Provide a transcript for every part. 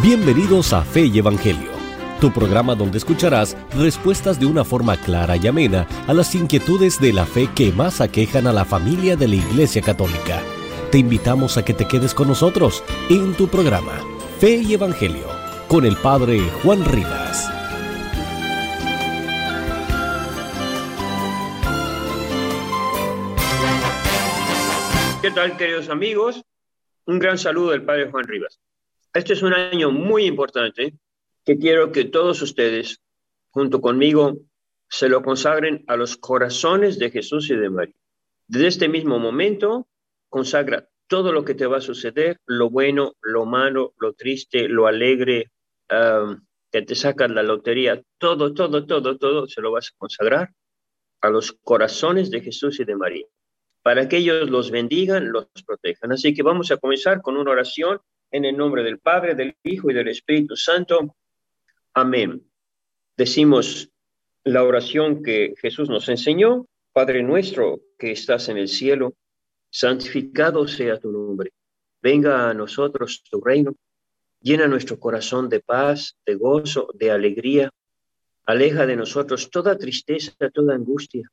Bienvenidos a Fe y Evangelio, tu programa donde escucharás respuestas de una forma clara y amena a las inquietudes de la fe que más aquejan a la familia de la Iglesia Católica. Te invitamos a que te quedes con nosotros en tu programa Fe y Evangelio con el Padre Juan Rivas. ¿Qué tal, queridos amigos? Un gran saludo del Padre Juan Rivas. Este es un año muy importante que quiero que todos ustedes, junto conmigo, se lo consagren a los corazones de Jesús y de María. Desde este mismo momento, consagra todo lo que te va a suceder, lo bueno, lo malo, lo triste, lo alegre, que te sacan la lotería, todo, todo, todo, todo, se lo vas a consagrar a los corazones de Jesús y de María, para que ellos los bendigan, los protejan. Así que vamos a comenzar con una oración en el nombre del Padre, del Hijo y del Espíritu Santo. Amén. Decimos la oración que Jesús nos enseñó. Padre nuestro que estás en el cielo, santificado sea tu nombre. Venga a nosotros tu reino. Llena nuestro corazón de paz, de gozo, de alegría. Aleja de nosotros toda tristeza, toda angustia,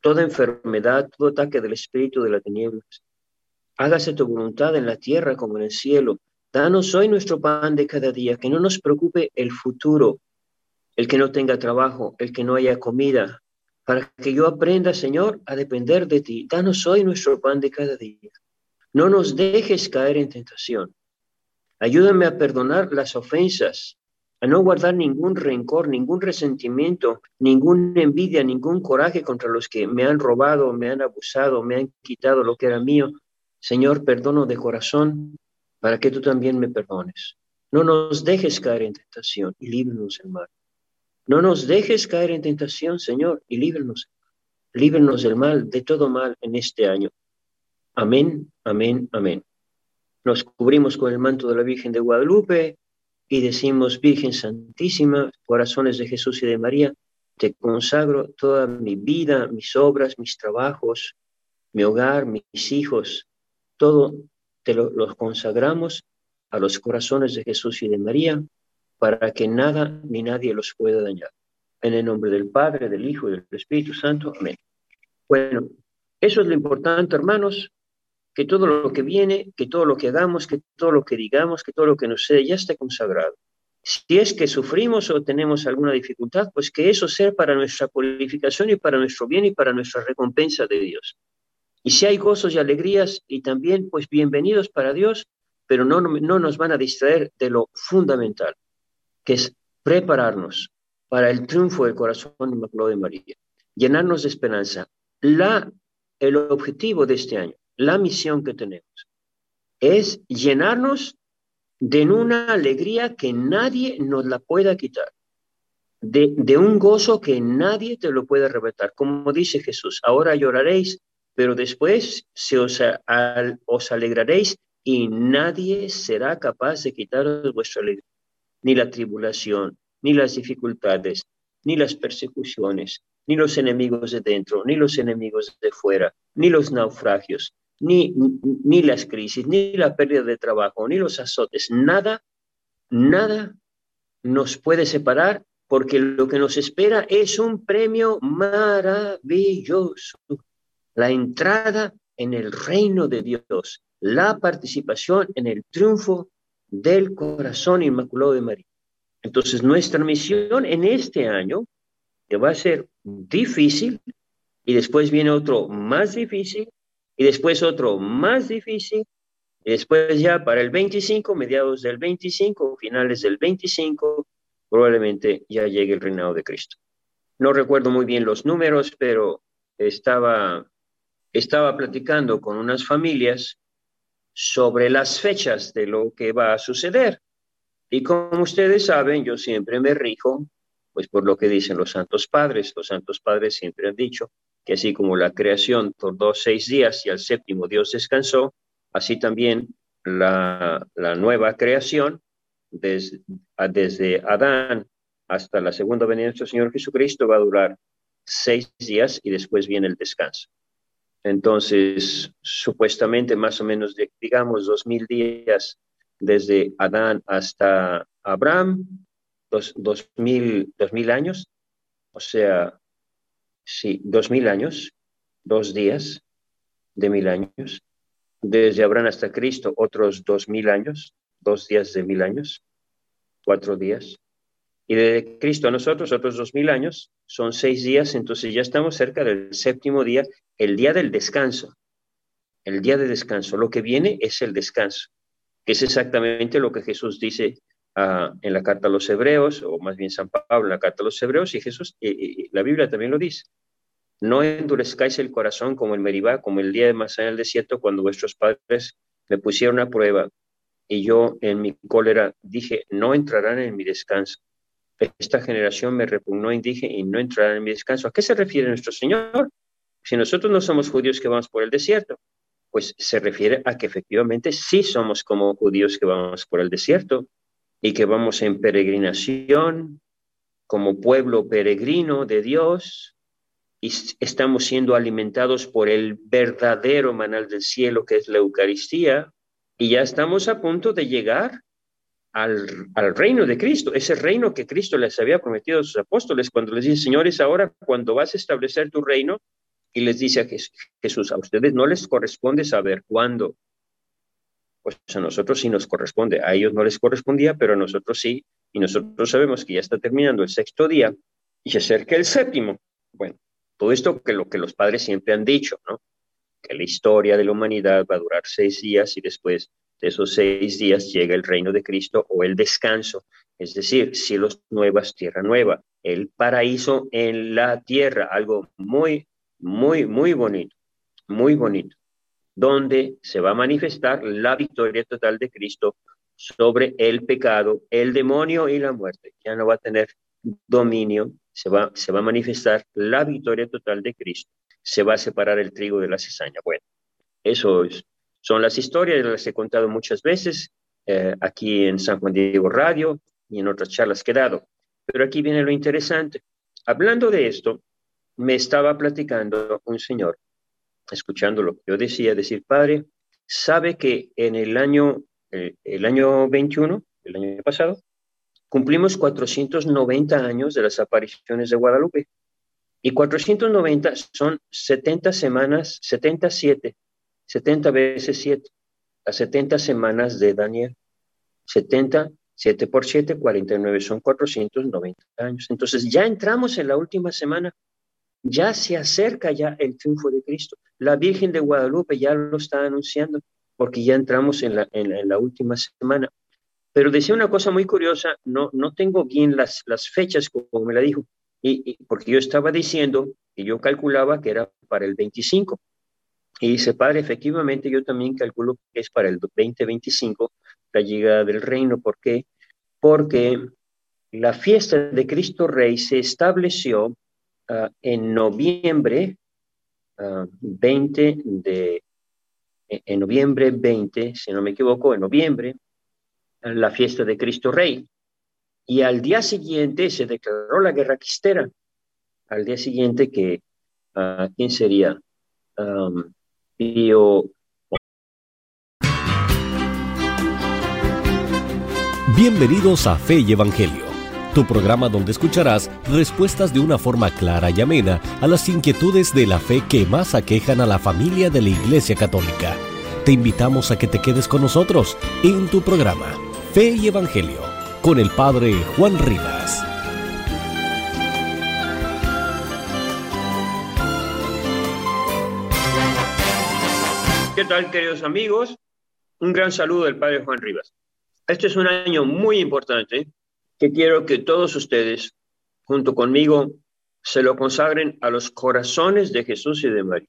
toda enfermedad, todo ataque del espíritu de las tinieblas Hágase tu voluntad en la tierra como en el cielo. Danos hoy nuestro pan de cada día, que no nos preocupe el futuro, el que no tenga trabajo, el que no haya comida, para que yo aprenda, Señor, a depender de ti. Danos hoy nuestro pan de cada día. No nos dejes caer en tentación. Ayúdame a perdonar las ofensas, a no guardar ningún rencor, ningún resentimiento, ninguna envidia, ningún coraje contra los que me han robado, me han abusado, me han quitado lo que era mío, Señor, perdono de corazón para que tú también me perdones. No nos dejes caer en tentación y líbranos del mal. No nos dejes caer en tentación, Señor, y líbranos. Líbranos del mal, de todo mal en este año. Amén, amén, amén. Nos cubrimos con el manto de la Virgen de Guadalupe y decimos, Virgen Santísima, corazones de Jesús y de María, te consagro toda mi vida, mis obras, mis trabajos, mi hogar, mis hijos, todo te lo, los consagramos a los corazones de Jesús y de María para que nada ni nadie los pueda dañar. En el nombre del Padre, del Hijo y del Espíritu Santo. Amén. Bueno, eso es lo importante, hermanos, que todo lo que viene, que todo lo que hagamos, que todo lo que digamos, que todo lo que nos sea, ya esté consagrado. Si es que sufrimos o tenemos alguna dificultad, pues que eso sea para nuestra purificación y para nuestro bien y para nuestra recompensa de Dios. Y si hay gozos y alegrías, y también, pues bienvenidos para Dios, pero no, no nos van a distraer de lo fundamental, que es prepararnos para el triunfo del corazón inmaculado de María, llenarnos de esperanza. La, el objetivo de este año, la misión que tenemos, es llenarnos de una alegría que nadie nos la pueda quitar, de, de un gozo que nadie te lo puede arrebatar. Como dice Jesús, ahora lloraréis, pero después se os, os alegraréis y nadie será capaz de quitaros vuestra alegría, ni la tribulación, ni las dificultades, ni las persecuciones, ni los enemigos de dentro, ni los enemigos de fuera, ni los naufragios, ni, ni las crisis, ni la pérdida de trabajo, ni los azotes, nada, nada nos puede separar porque lo que nos espera es un premio maravilloso la entrada en el reino de Dios, la participación en el triunfo del corazón inmaculado de María. Entonces, nuestra misión en este año, que va a ser difícil, y después viene otro más difícil, y después otro más difícil, y después ya para el 25, mediados del 25, finales del 25, probablemente ya llegue el reinado de Cristo. No recuerdo muy bien los números, pero estaba estaba platicando con unas familias sobre las fechas de lo que va a suceder. Y como ustedes saben, yo siempre me rijo, pues por lo que dicen los santos padres. Los santos padres siempre han dicho que así como la creación tardó seis días y al séptimo Dios descansó, así también la, nueva creación, desde, Adán hasta la segunda venida de nuestro Señor Jesucristo, va a durar seis días y después viene el descanso. Entonces, supuestamente más o menos, digamos, dos mil días desde Adán hasta Abraham, dos, mil, dos mil años, o sea, sí, dos mil años, dos días de mil años. Desde Abraham hasta Cristo, otros dos mil años, dos días de mil años, cuatro días. Y de Cristo a nosotros, otros dos mil años, son seis días, entonces ya estamos cerca del séptimo día, el día del descanso. El día de descanso. Lo que viene es el descanso, que es exactamente lo que Jesús dice ah, en la carta a los hebreos, o más bien San Pablo en la carta a los hebreos, y Jesús, la Biblia también lo dice. No endurezcáis el corazón como el Meribá, como el día de Masá en el desierto, cuando vuestros padres me pusieron a prueba y yo en mi cólera dije, no entrarán en mi descanso. Esta generación me repugnó y dije, y no entrarán en mi descanso. ¿A qué se refiere nuestro Señor? Si nosotros no somos judíos que vamos por el desierto, pues se refiere a que efectivamente sí somos como judíos que vamos por el desierto y que vamos en peregrinación como pueblo peregrino de Dios y estamos siendo alimentados por el verdadero manal del cielo que es la Eucaristía y ya estamos a punto de llegar al, reino de Cristo, ese reino que Cristo les había prometido a sus apóstoles cuando les dice, señores, ahora cuando vas a establecer tu reino, y les dice a Jesús, a ustedes no les corresponde saber cuándo. Pues a nosotros sí nos corresponde, a ellos no les correspondía, pero a nosotros sí, y nosotros sabemos que ya está terminando el sexto día y se acerca el séptimo. Bueno, todo esto que lo que los padres siempre han dicho, ¿no? Que la historia de la humanidad va a durar seis días y después de esos seis días llega el reino de Cristo o el descanso, es decir, cielos nuevas, tierra nueva, el paraíso en la tierra, algo muy, muy, muy bonito, muy bonito, donde se va a manifestar la victoria total de Cristo sobre el pecado, el demonio y la muerte. Ya no va a tener dominio, se va, se va a manifestar la victoria total de Cristo, se va a separar el trigo de la cizaña. Bueno, eso es son las historias, las he contado muchas veces eh, aquí en San Juan Diego Radio y en otras charlas que he dado. Pero aquí viene lo interesante. Hablando de esto, me estaba platicando un señor, escuchando lo que yo decía, decir, padre, sabe que en el año, eh, el año 21, el año pasado, cumplimos 490 años de las apariciones de Guadalupe. Y 490 son 70 semanas, 77 70 veces 7, las 70 semanas de Daniel. 70, 7 por 7, 49, son 490 años. Entonces ya entramos en la última semana, ya se acerca ya el triunfo de Cristo. La Virgen de Guadalupe ya lo está anunciando, porque ya entramos en la, en la, última semana. Pero decía una cosa muy curiosa, no, no tengo bien las, las fechas como me la dijo, y, porque yo estaba diciendo que yo calculaba que era para el 25, y dice, padre, efectivamente yo también calculo que es para el 2025 la llegada del reino. ¿Por qué? Porque la fiesta de Cristo Rey se estableció ah, en noviembre 20 ah, de, e, en noviembre 20, si no me equivoco, en noviembre, la fiesta de Cristo Rey. Y al día siguiente se declaró la guerra cristera. Al día siguiente que, uh, ¿quién sería? Bienvenidos a Fe y Evangelio, tu programa donde escucharás respuestas de una forma clara y amena a las inquietudes de la fe que más aquejan a la familia de la Iglesia Católica. Te invitamos a que te quedes con nosotros en tu programa Fe y Evangelio con el Padre Juan Rivas. ¿Qué tal, queridos amigos? Un gran saludo del Padre Juan Rivas. Este es un año muy importante que quiero que todos ustedes, junto conmigo, se lo consagren a los corazones de Jesús y de María.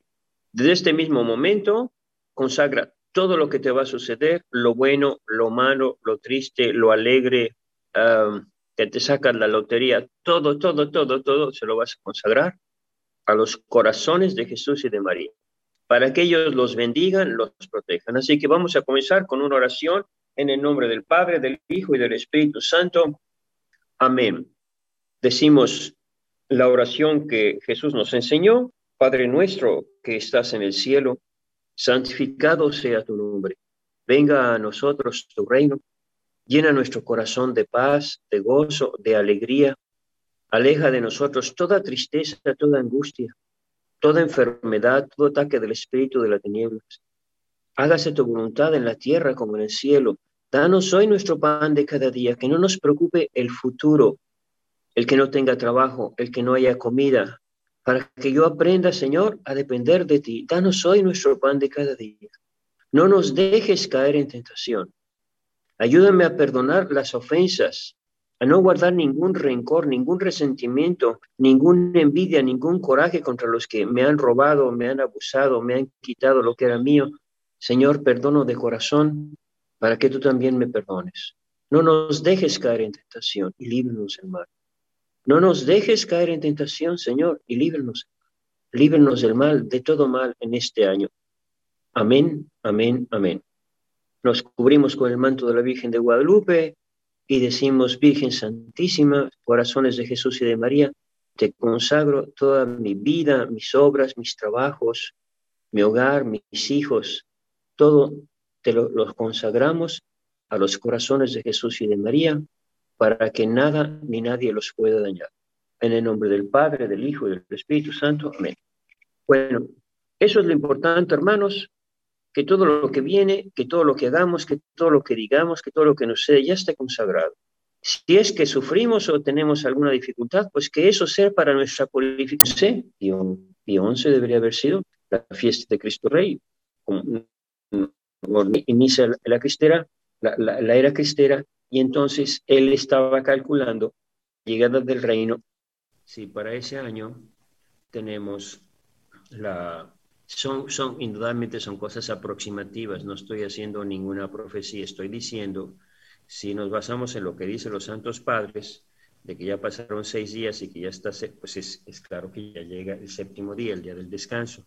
Desde este mismo momento, consagra todo lo que te va a suceder, lo bueno, lo malo, lo triste, lo alegre, que te sacan la lotería, todo, todo, todo, todo, se lo vas a consagrar a los corazones de Jesús y de María para que ellos los bendigan, los protejan. Así que vamos a comenzar con una oración en el nombre del Padre, del Hijo y del Espíritu Santo. Amén. Decimos la oración que Jesús nos enseñó. Padre nuestro que estás en el cielo, santificado sea tu nombre. venga a nosotros tu reino, llena nuestro corazón de paz, de gozo, de alegría, aleja de nosotros toda tristeza, toda angustia, toda enfermedad, todo ataque del espíritu de las tinieblas. Hágase tu voluntad en la tierra como en el cielo. Danos hoy nuestro pan de cada día, que no nos preocupe el futuro, el que no tenga trabajo, el que no haya comida, para que yo aprenda, Señor, a depender de ti. Danos hoy nuestro pan de cada día. No nos dejes caer en tentación. Ayúdame a perdonar las ofensas, a no guardar ningún rencor, ningún resentimiento, ninguna envidia, ningún coraje contra los que me han robado, me han abusado, me han quitado lo que era mío. Señor, perdono de corazón para que tú también me perdones. No nos dejes caer en tentación y líbranos del mal. No nos dejes caer en tentación, Señor, y líbranos. Líbranos del mal, de todo mal en este año. Amén, amén, amén. Nos cubrimos con el manto de la Virgen de Guadalupe y decimos, Virgen Santísima, corazones de Jesús y de María, te consagro toda mi vida, mis obras, mis trabajos, mi hogar, mis hijos, todo te lo, consagramos a los corazones de Jesús y de María para que nada ni nadie los pueda dañar. En el nombre del Padre, del Hijo y del Espíritu Santo. Amén. Bueno, eso es lo importante, hermanos, que todo lo que viene, que todo lo que hagamos, que todo lo que digamos, que todo lo que nos sea, ya esté consagrado. Si es que sufrimos o tenemos alguna dificultad, pues que eso sea para nuestra purificación. Y 11 debería haber sido la fiesta de Cristo Rey. Inicia la cristera, la, la era cristera, y entonces él estaba calculando llegada del reino. Sí, para ese año tenemos la... Son, son, indudablemente son cosas aproximativas, no estoy haciendo ninguna profecía, estoy diciendo, si nos basamos en lo que dicen los santos padres, de que ya pasaron seis días y que ya está, pues es, es claro que ya llega el séptimo día, el día del descanso,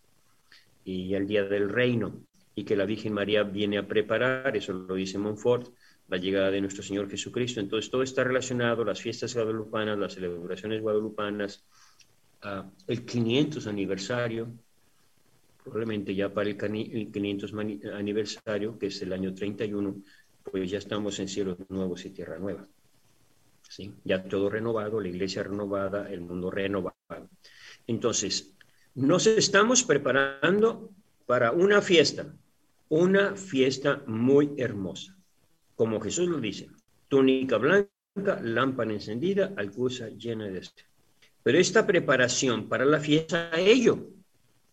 y el día del reino, y que la Virgen María viene a preparar, eso lo dice Montfort, la llegada de nuestro Señor Jesucristo. Entonces todo está relacionado, las fiestas guadalupanas, las celebraciones guadalupanas, el 500 aniversario, probablemente ya para el 500 aniversario, que es el año 31, pues ya estamos en cielos nuevos y tierra nueva. ¿Sí? Ya todo renovado, la iglesia renovada, el mundo renovado. Entonces, nos estamos preparando para una fiesta, una fiesta muy hermosa como Jesús lo dice, túnica blanca, lámpara encendida, alcusa llena de este. Pero esta preparación para la fiesta, ello,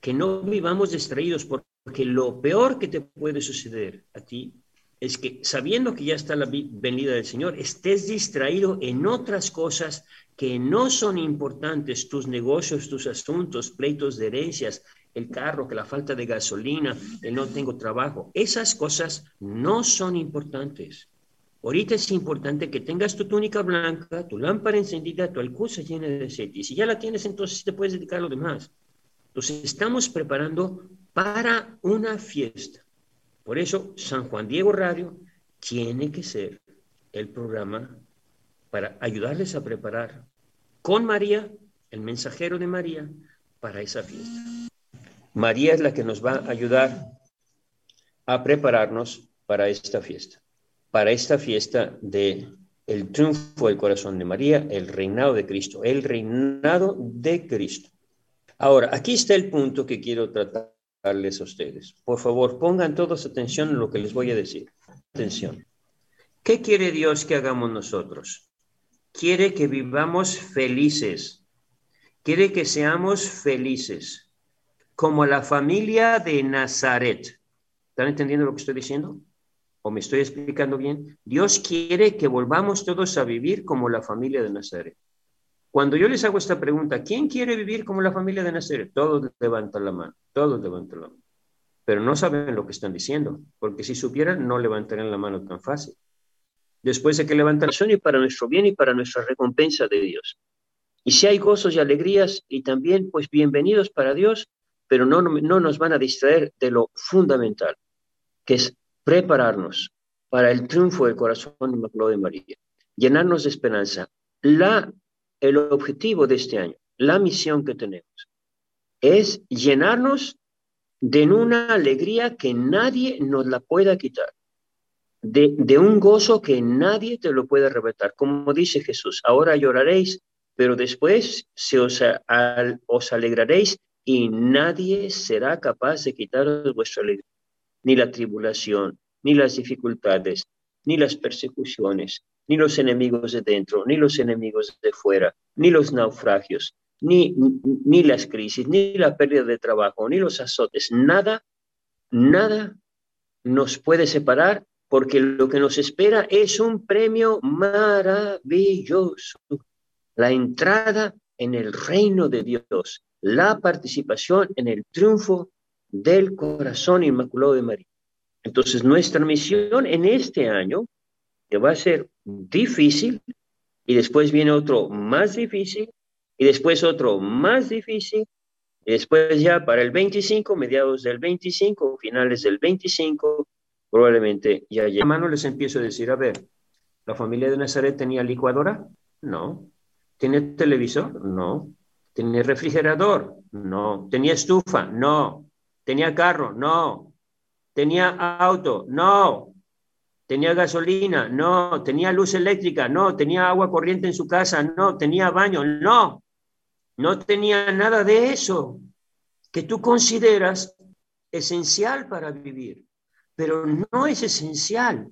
que no vivamos distraídos, porque lo peor que te puede suceder a ti es que sabiendo que ya está la venida del Señor, estés distraído en otras cosas que no son importantes, tus negocios, tus asuntos, pleitos de herencias, el carro, que la falta de gasolina, el no tengo trabajo. Esas cosas no son importantes. Ahorita es importante que tengas tu túnica blanca, tu lámpara encendida, tu alcusa llena de aceite. Y si ya la tienes, entonces te puedes dedicar a lo demás. Entonces estamos preparando para una fiesta. Por eso San Juan Diego Radio tiene que ser el programa para ayudarles a preparar con María, el mensajero de María, para esa fiesta. María es la que nos va a ayudar a prepararnos para esta fiesta, para esta fiesta de el triunfo del corazón de María, el reinado de Cristo, el reinado de Cristo. Ahora, aquí está el punto que quiero tratarles a ustedes. Por favor, pongan todos atención en lo que les voy a decir. Atención. ¿Qué quiere Dios que hagamos nosotros? Quiere que vivamos felices. Quiere que seamos felices como la familia de Nazaret. ¿Están entendiendo lo que estoy diciendo? ¿O me estoy explicando bien? Dios quiere que volvamos todos a vivir como la familia de Nazaret. Cuando yo les hago esta pregunta, ¿quién quiere vivir como la familia de Nazaret? Todos levantan la mano, todos levantan la mano. Pero no saben lo que están diciendo, porque si supieran, no levantarían la mano tan fácil. Después de que levantan son y para nuestro bien y para nuestra recompensa de Dios. Y si hay gozos y alegrías y también, pues bienvenidos para Dios, pero no, no nos van a distraer de lo fundamental, que es prepararnos para el triunfo del corazón de María, llenarnos de esperanza. La, el objetivo de este año, la misión que tenemos, es llenarnos de una alegría que nadie nos la pueda quitar. de, un gozo que nadie te lo puede arrebatar. Como dice Jesús, ahora lloraréis, pero después se os, alegraréis y nadie será capaz de quitaros vuestra alegría. Ni la tribulación, ni las dificultades, ni las persecuciones, ni los enemigos de dentro, ni los enemigos de fuera, ni los naufragios, ni, ni las crisis, ni la pérdida de trabajo, ni los azotes. Nada, nada nos puede separar porque lo que nos espera es un premio maravilloso. La entrada en el reino de Dios, la participación en el triunfo del corazón inmaculado de María. Entonces, nuestra misión en este año, que va a ser difícil, y después viene otro más difícil, y después otro más difícil, y después ya para el 25, mediados del 25, finales del 25, probablemente ya ya. A mano les empiezo a decir, a ver, ¿la familia de Nazaret tenía licuadora? No. ¿Tenía televisor? No. ¿Tenía refrigerador? No. ¿Tenía estufa? No. ¿Tenía carro? No. ¿Tenía auto? No. ¿Tenía gasolina? No. ¿Tenía luz eléctrica? No. ¿Tenía agua corriente en su casa? No. ¿Tenía baño? No. No tenía nada de eso que tú consideras esencial para vivir pero no es esencial.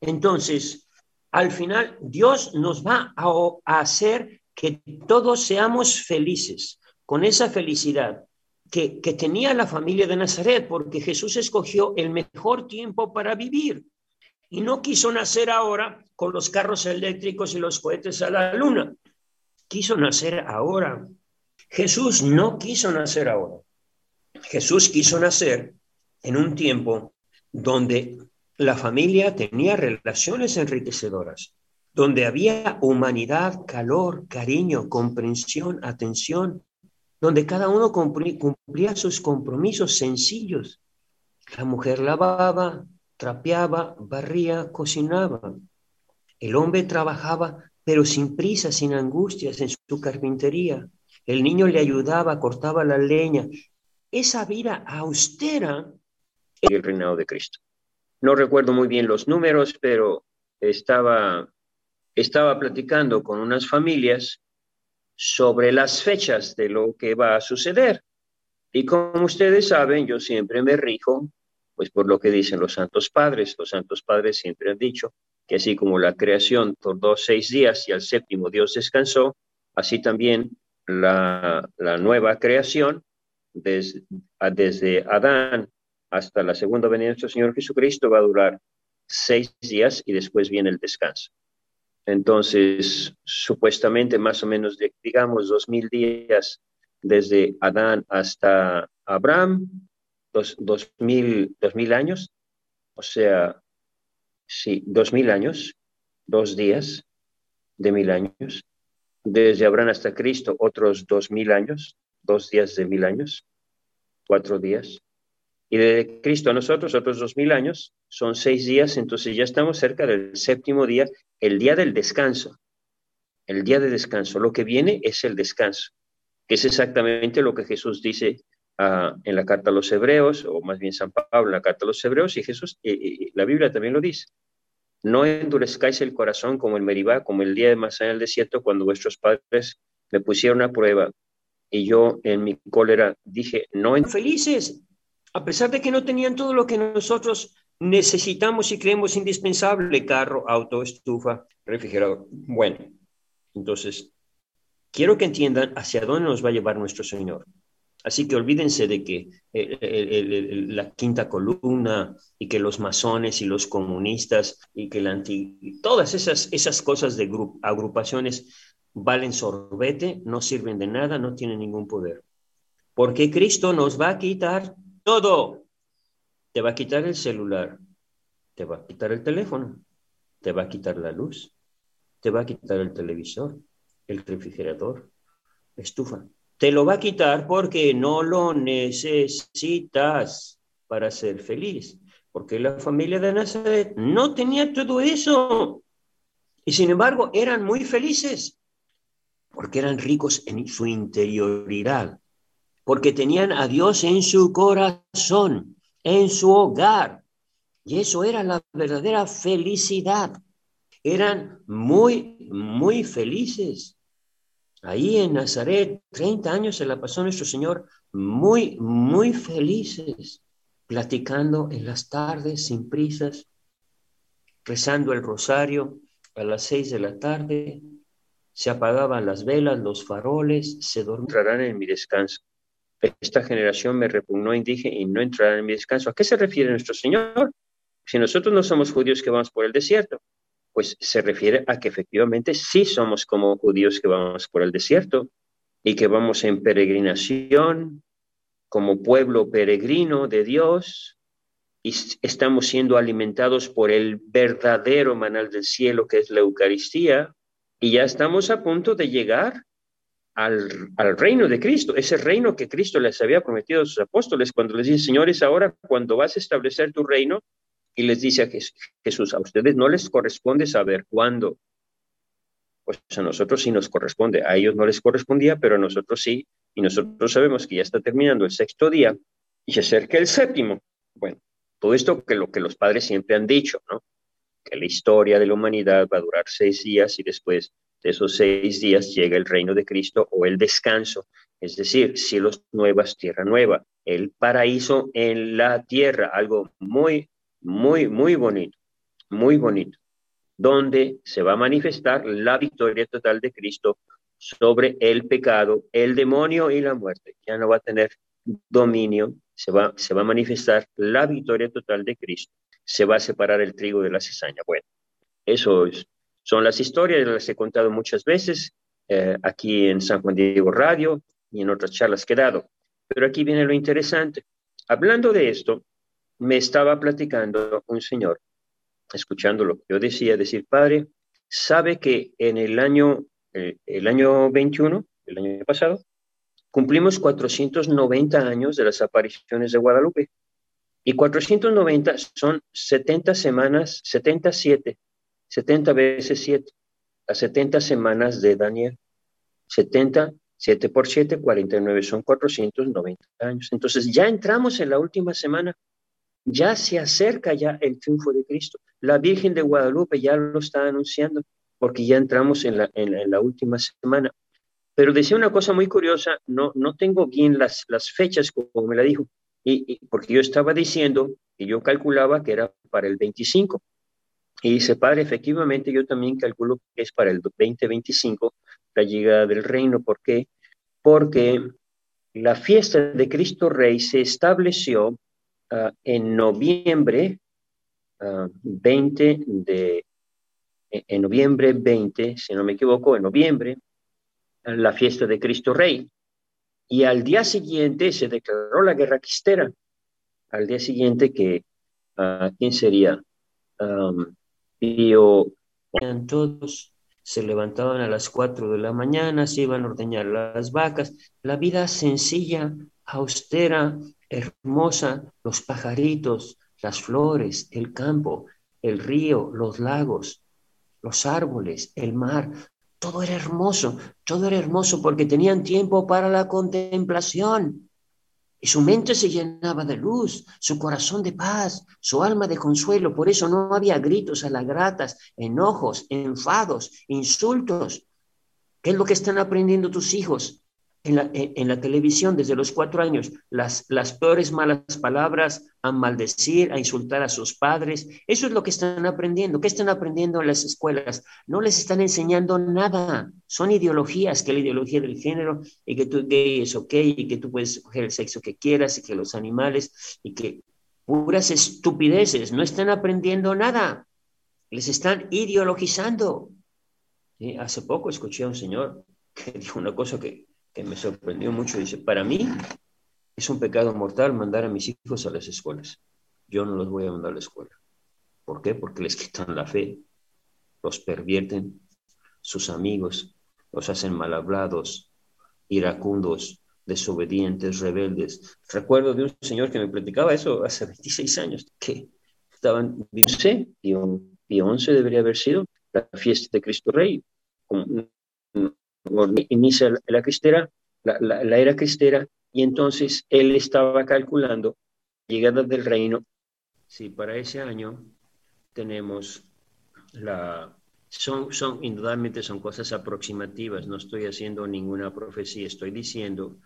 Entonces, al final, Dios nos va a, hacer que todos seamos felices, con esa felicidad que, que tenía la familia de Nazaret, porque Jesús escogió el mejor tiempo para vivir y no quiso nacer ahora con los carros eléctricos y los cohetes a la luna. Quiso nacer ahora. Jesús no quiso nacer ahora. Jesús quiso nacer en un tiempo donde la familia tenía relaciones enriquecedoras, donde había humanidad, calor, cariño, comprensión, atención, donde cada uno cumplía sus compromisos sencillos. La mujer lavaba, trapeaba, barría, cocinaba. El hombre trabajaba, pero sin prisa, sin angustias en su carpintería. El niño le ayudaba, cortaba la leña. Esa vida austera el reinado de Cristo. No recuerdo muy bien los números, pero estaba, estaba platicando con unas familias sobre las fechas de lo que va a suceder. Y como ustedes saben, yo siempre me rijo, pues por lo que dicen los santos padres. Los santos padres siempre han dicho que así como la creación tardó seis días y al séptimo Dios descansó, así también la, nueva creación, desde, desde Adán hasta la segunda venida de nuestro Señor Jesucristo va a durar seis días y después viene el descanso. Entonces, supuestamente más o menos, digamos, dos mil días desde Adán hasta Abraham, dos, dos, mil, dos mil años, o sea, sí, dos mil años, dos días de mil años. Desde Abraham hasta Cristo, otros dos mil años, dos días de mil años, cuatro días y de Cristo a nosotros, otros dos mil años, son seis días, entonces ya estamos cerca del séptimo día, el día del descanso, el día de descanso. Lo que viene es el descanso, que es exactamente lo que Jesús dice en la carta a los hebreos, o más bien San Pablo en la carta a los hebreos, y Jesús, y, la Biblia también lo dice. No endurezcáis el corazón como el Meribá, como el día de Masá en el desierto, cuando vuestros padres me pusieron a prueba. Y yo en mi cólera dije, no felices, a pesar de que no tenían todo lo que nosotros necesitamos y creemos indispensable, carro, auto, estufa, refrigerador. Bueno, entonces, quiero que entiendan hacia dónde nos va a llevar nuestro Señor. Así que olvídense de que la quinta columna y que los masones y los comunistas y que la todas esas, esas cosas de agrupaciones valen sorbete, no sirven de nada, no tienen ningún poder. Porque Cristo nos va a quitar todo. Te va a quitar el celular, te va a quitar el teléfono, te va a quitar la luz, te va a quitar el televisor, el refrigerador, estufa. Te lo va a quitar porque no lo necesitas para ser feliz. Porque la familia de Nazaret no tenía todo eso. Y sin embargo eran muy felices porque eran ricos en su interioridad porque tenían a Dios en su corazón, en su hogar. Y eso era la verdadera felicidad. Eran muy, muy felices. Ahí en Nazaret, 30 años se la pasó nuestro Señor muy, muy felices, platicando en las tardes sin prisas, rezando el rosario a las seis de la tarde, se apagaban las velas, los faroles, se dormirán en mi descanso. Esta generación me repugnó y dije, y no entrarán en mi descanso. ¿A qué se refiere nuestro Señor? Si nosotros no somos judíos que vamos por el desierto, pues se refiere a que efectivamente sí somos como judíos que vamos por el desierto y que vamos en peregrinación como pueblo peregrino de Dios y estamos siendo alimentados por el verdadero manal del cielo que es la Eucaristía y ya estamos a punto de llegar al, al, reino de Cristo, ese reino que Cristo les había prometido a sus apóstoles cuando les dice, señores, ahora cuando vas a establecer tu reino, y les dice a Jesús, a ustedes no les corresponde saber cuándo. Pues a nosotros sí nos corresponde, a ellos no les correspondía, pero a nosotros sí, y nosotros sabemos que ya está terminando el sexto día y se acerca el séptimo. Bueno, todo esto que lo que los padres siempre han dicho, ¿no? Que la historia de la humanidad va a durar seis días y después de esos seis días llega el reino de Cristo o el descanso, es decir, cielos nuevas, tierra nueva, el paraíso en la tierra, algo muy muy, muy bonito, muy bonito, donde se va a manifestar la victoria total de Cristo sobre el pecado, el demonio y la muerte. Ya no va a tener dominio, se va, se va a manifestar la victoria total de Cristo. Se va a separar el trigo de la cizaña. Bueno, eso son las historias, las he contado muchas veces eh, aquí en San Juan Diego Radio y en otras charlas que he dado. Pero aquí viene lo interesante. Hablando de esto, me estaba platicando un señor, escuchando lo que yo decía, decir, padre, sabe que en el año, eh, el año 21, el año pasado, cumplimos 490 años de las apariciones de Guadalupe. Y 490 son 70 semanas, 77, 70 veces 7, las 70 semanas de Daniel. 70, 7 por 7, 49, son 490 años. Entonces ya entramos en la última semana ya se acerca ya el triunfo de Cristo. La Virgen de Guadalupe ya lo está anunciando porque ya entramos en la, en la, última semana. Pero decía una cosa muy curiosa, no, no tengo bien las, las fechas como me la dijo, y, porque yo estaba diciendo que yo calculaba que era para el 25. Y dice, padre, efectivamente yo también calculo que es para el 2025 la llegada del reino. ¿Por qué? Porque la fiesta de Cristo Rey se estableció Ah, en noviembre 20 ah, de, e, en noviembre 20, si no me equivoco, en noviembre, la fiesta de Cristo Rey. Y al día siguiente se declaró la guerra cristera. Al día siguiente que, uh, ¿quién sería? Um, todos se levantaban a las 4 de la mañana, se iban a ordeñar las vacas. La vida sencilla, austera, hermosa, los pajaritos, las flores, el campo, el río, los lagos, los árboles, el mar, todo era hermoso, todo era hermoso porque tenían tiempo para la contemplación. Y su mente se llenaba de luz, su corazón de paz, su alma de consuelo. Por eso no había gritos alagratas, enojos, enfados, insultos. ¿Qué es lo que están aprendiendo tus hijos? En la, en la, televisión desde los cuatro años las, las peores malas palabras, a maldecir, a insultar a sus padres. Eso es lo que están aprendiendo. ¿Qué están aprendiendo en las escuelas? No les están enseñando nada. Son ideologías, que la ideología del género y que tú gay es ok y que tú puedes escoger el sexo que quieras y que los animales y que puras estupideces. No están aprendiendo nada. Les están ideologizando. Hace poco escuché a un señor que dijo una cosa que que me sorprendió mucho. Dice, para mí es un pecado mortal mandar a mis hijos a las escuelas. Yo no los voy a mandar a la escuela. ¿Por qué? Porque les quitan la fe, los pervierten, sus amigos los hacen mal hablados, iracundos, desobedientes, rebeldes. Recuerdo de un señor que me platicaba eso hace 26 años, que estaban, dice, y 11 debería haber sido la fiesta de Cristo Rey, inicia la cristera, la, era cristera, y entonces él estaba calculando llegada del reino. Sí, para ese año tenemos la... Son, son, indudablemente son cosas aproximativas, no estoy haciendo ninguna profecía, estoy diciendo,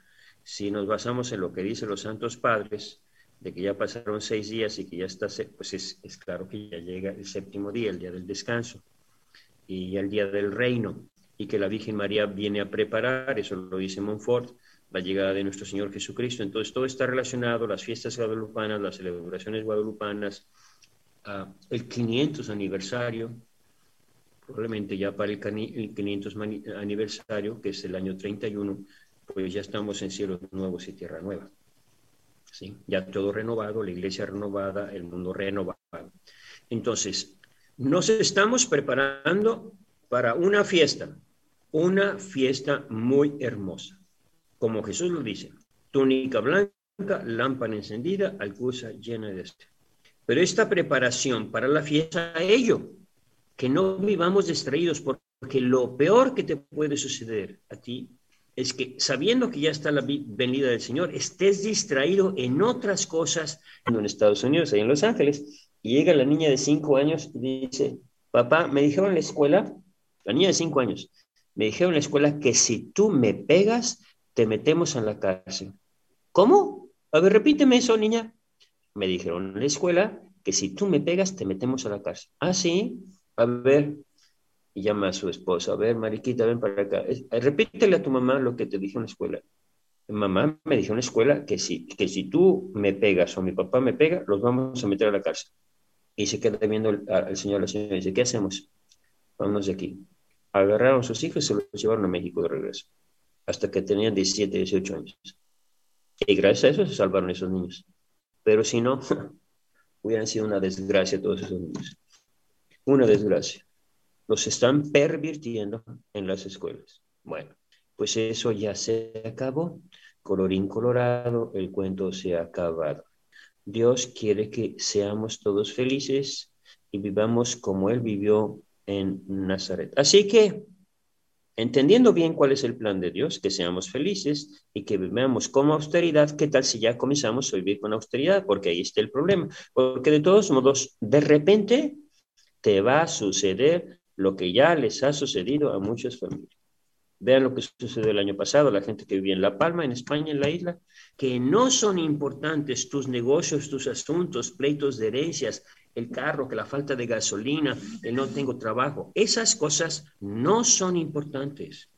si nos basamos en lo que dicen los santos padres, de que ya pasaron seis días y que ya está, pues es, es claro que ya llega el séptimo día, el día del descanso, y el día del reino, y que la Virgen María viene a preparar, eso lo dice Montfort, la llegada de nuestro Señor Jesucristo. Entonces todo está relacionado, las fiestas guadalupanas, las celebraciones guadalupanas, el 500 aniversario, probablemente ya para el 500 aniversario, que es el año 31, pues ya estamos en cielos nuevos y tierra nueva. ¿sí? Ya todo renovado, la iglesia renovada, el mundo renovado. Entonces, nos estamos preparando para una fiesta, una fiesta muy hermosa. Como Jesús lo dice, túnica blanca, lámpara encendida, alcusa llena de este. Pero esta preparación para la fiesta, ello, que no vivamos distraídos, porque lo peor que te puede suceder a ti es que sabiendo que ya está la venida del Señor, estés distraído en otras cosas. En Estados Unidos, ahí en Los Ángeles, y llega la niña de cinco años y dice, papá, me dijeron en la escuela, la niña de cinco años, me dijeron en la escuela que si tú me pegas, te metemos en la cárcel. ¿Cómo? A ver, repíteme eso, niña. Me dijeron en la escuela que si tú me pegas, te metemos a la cárcel. Ah, sí. A ver, y llama a su esposa, a ver, Mariquita, ven para acá. Eh, repítele a tu mamá lo que te dijo en la escuela. Mamá me dijo en la escuela que si, que si tú me pegas o mi papá me pega, los vamos a meter a la cárcel. Y se queda viendo al señor, la señora, y dice, ¿qué hacemos? Vámonos de aquí. Agarraron sus hijos y se los llevaron a México de regreso, hasta que tenían 17, 18 años. Y gracias a eso se salvaron esos niños. Pero si no, hubieran sido una desgracia todos esos niños. Una desgracia los están pervirtiendo en las escuelas. Bueno, pues eso ya se acabó. Colorín colorado, el cuento se ha acabado. Dios quiere que seamos todos felices y vivamos como Él vivió en Nazaret. Así que, entendiendo bien cuál es el plan de Dios, que seamos felices y que vivamos con austeridad, ¿qué tal si ya comenzamos a vivir con austeridad? Porque ahí está el problema. Porque de todos modos, de repente te va a suceder lo que ya les ha sucedido a muchas familias. Vean lo que sucedió el año pasado, la gente que vivía en La Palma, en España, en la isla, que no son importantes tus negocios, tus asuntos, pleitos de herencias, el carro, que la falta de gasolina, el no tengo trabajo. Esas cosas no son importantes.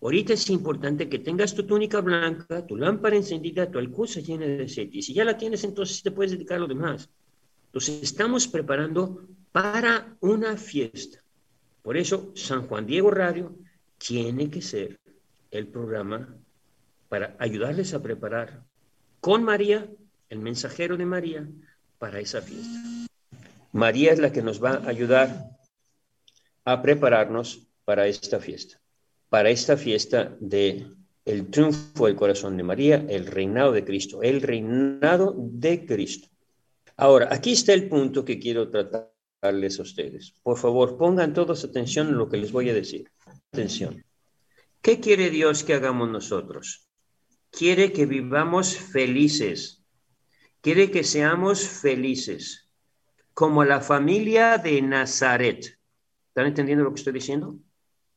Ahorita es importante que tengas tu túnica blanca, tu lámpara encendida, tu alcusa llena de aceite. Y si ya la tienes, entonces te puedes dedicar a lo demás. Entonces estamos preparando para una fiesta. Por eso, San Juan Diego Radio tiene que ser el programa para ayudarles a preparar con María, el mensajero de María, para esa fiesta. María es la que nos va a ayudar a prepararnos para esta fiesta, para esta fiesta de el triunfo del corazón de María, el reinado de Cristo, el reinado de Cristo. Ahora, aquí está el punto que quiero tratar a ustedes. Por favor, pongan todos atención en lo que les voy a decir. Atención. ¿Qué quiere Dios que hagamos nosotros? Quiere que vivamos felices. Quiere que seamos felices. Como la familia de Nazaret. ¿Están entendiendo lo que estoy diciendo?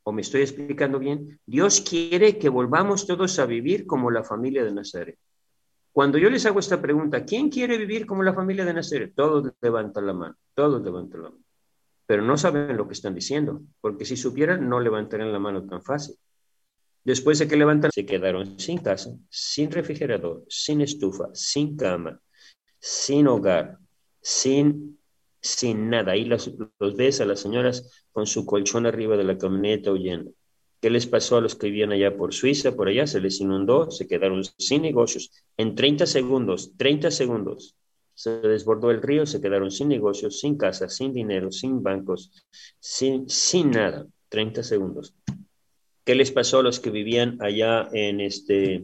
¿O me estoy explicando bien? Dios quiere que volvamos todos a vivir como la familia de Nazaret. Cuando yo les hago esta pregunta, ¿quién quiere vivir como la familia de Nazaret? Todos levantan la mano, todos levantan la mano. Pero no saben lo que están diciendo, porque si supieran, no levantarían la mano tan fácil. Después de que levantan, se quedaron sin casa, sin refrigerador, sin estufa, sin cama, sin hogar, sin, sin nada. Ahí los, los ves a las señoras con su colchón arriba de la camioneta huyendo. ¿Qué les pasó a los que vivían allá por Suiza, por allá? Se les inundó, se quedaron sin negocios. En 30 segundos, 30 segundos, se desbordó el río, se quedaron sin negocios, sin casa, sin dinero, sin bancos, sin, sin nada. 30 segundos. ¿Qué les pasó a los que vivían allá en este,